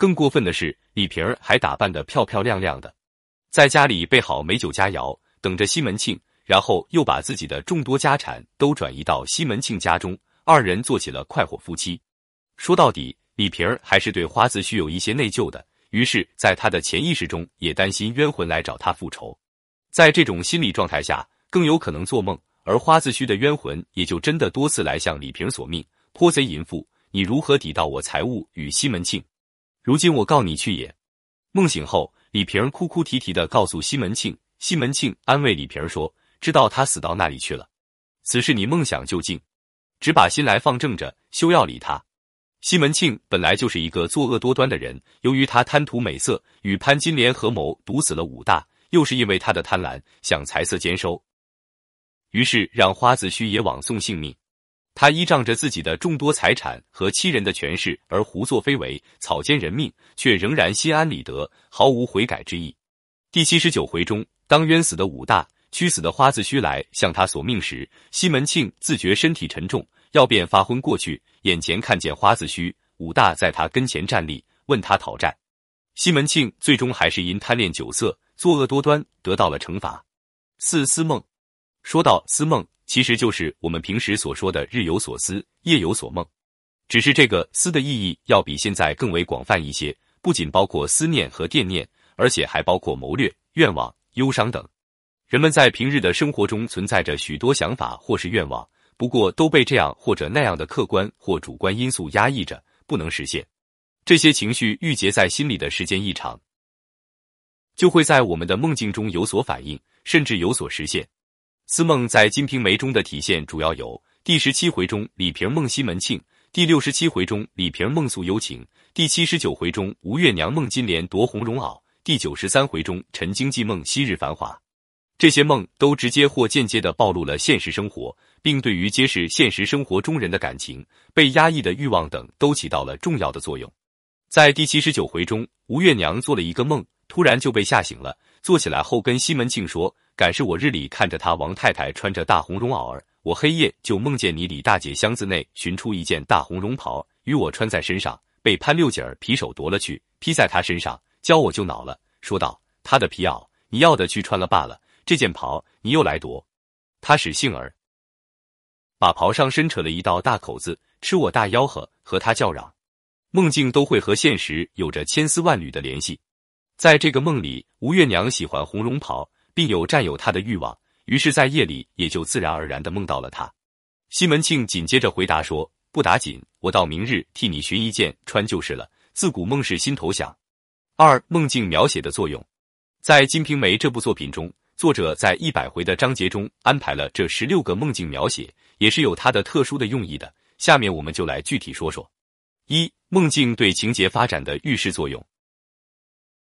更过分的是，李瓶儿还打扮得漂漂亮亮的，在家里备好美酒佳肴，等着西门庆，然后又把自己的众多家产都转移到西门庆家中，二人做起了快活夫妻。说到底，李瓶儿还是对花子虚有一些内疚的，于是，在他的潜意识中也担心冤魂来找他复仇。在这种心理状态下，更有可能做梦，而花子虚的冤魂也就真的多次来向李瓶索命：泼贼淫妇，你如何抵到我财物与西门庆？如今我告你去也。梦醒后，李瓶哭哭啼啼的告诉西门庆，西门庆安慰李瓶说：“知道他死到那里去了，此事你梦想就尽，只把心来放正着，休要理他。”西门庆本来就是一个作恶多端的人，由于他贪图美色，与潘金莲合谋毒死了武大。又是因为他的贪婪，想财色兼收，于是让花子虚也枉送性命。他依仗着自己的众多财产和欺人的权势而胡作非为，草菅人命，却仍然心安理得，毫无悔改之意。第七十九回中，当冤死的武大、屈死的花子虚来向他索命时，西门庆自觉身体沉重，要便发昏过去。眼前看见花子虚、武大在他跟前站立，问他讨债。西门庆最终还是因贪恋酒色。作恶多端，得到了惩罚。四思梦，说到思梦，其实就是我们平时所说的日有所思，夜有所梦，只是这个思的意义要比现在更为广泛一些，不仅包括思念和惦念，而且还包括谋略、愿望、忧伤等。人们在平日的生活中存在着许多想法或是愿望，不过都被这样或者那样的客观或主观因素压抑着，不能实现。这些情绪郁结在心里的时间一长。就会在我们的梦境中有所反应，甚至有所实现。思梦在《金瓶梅》中的体现主要有：第十七回中李瓶梦西门庆，第六十七回中李瓶梦诉幽情，第七十九回中吴月娘梦金莲夺红绒袄，第九十三回中陈经济梦昔日繁华。这些梦都直接或间接的暴露了现实生活，并对于揭示现实生活中人的感情、被压抑的欲望等都起到了重要的作用。在第七十九回中，吴月娘做了一个梦。突然就被吓醒了，坐起来后跟西门庆说：“敢是我日里看着他王太太穿着大红绒袄儿，我黑夜就梦见你李大姐箱子内寻出一件大红绒袍与我穿在身上，被潘六姐儿皮手夺了去，披在他身上，教我就恼了，说道：他的皮袄你要的去穿了罢了，这件袍你又来夺。他使性儿把袍上深扯了一道大口子，吃我大吆喝，和他叫嚷。梦境都会和现实有着千丝万缕的联系。”在这个梦里，吴月娘喜欢红绒袍，并有占有他的欲望，于是，在夜里也就自然而然的梦到了他。西门庆紧接着回答说：“不打紧，我到明日替你寻一件穿就是了。自古梦是心头想。”二梦境描写的作用，在《金瓶梅》这部作品中，作者在一百回的章节中安排了这十六个梦境描写，也是有它的特殊的用意的。下面我们就来具体说说：一、梦境对情节发展的预示作用。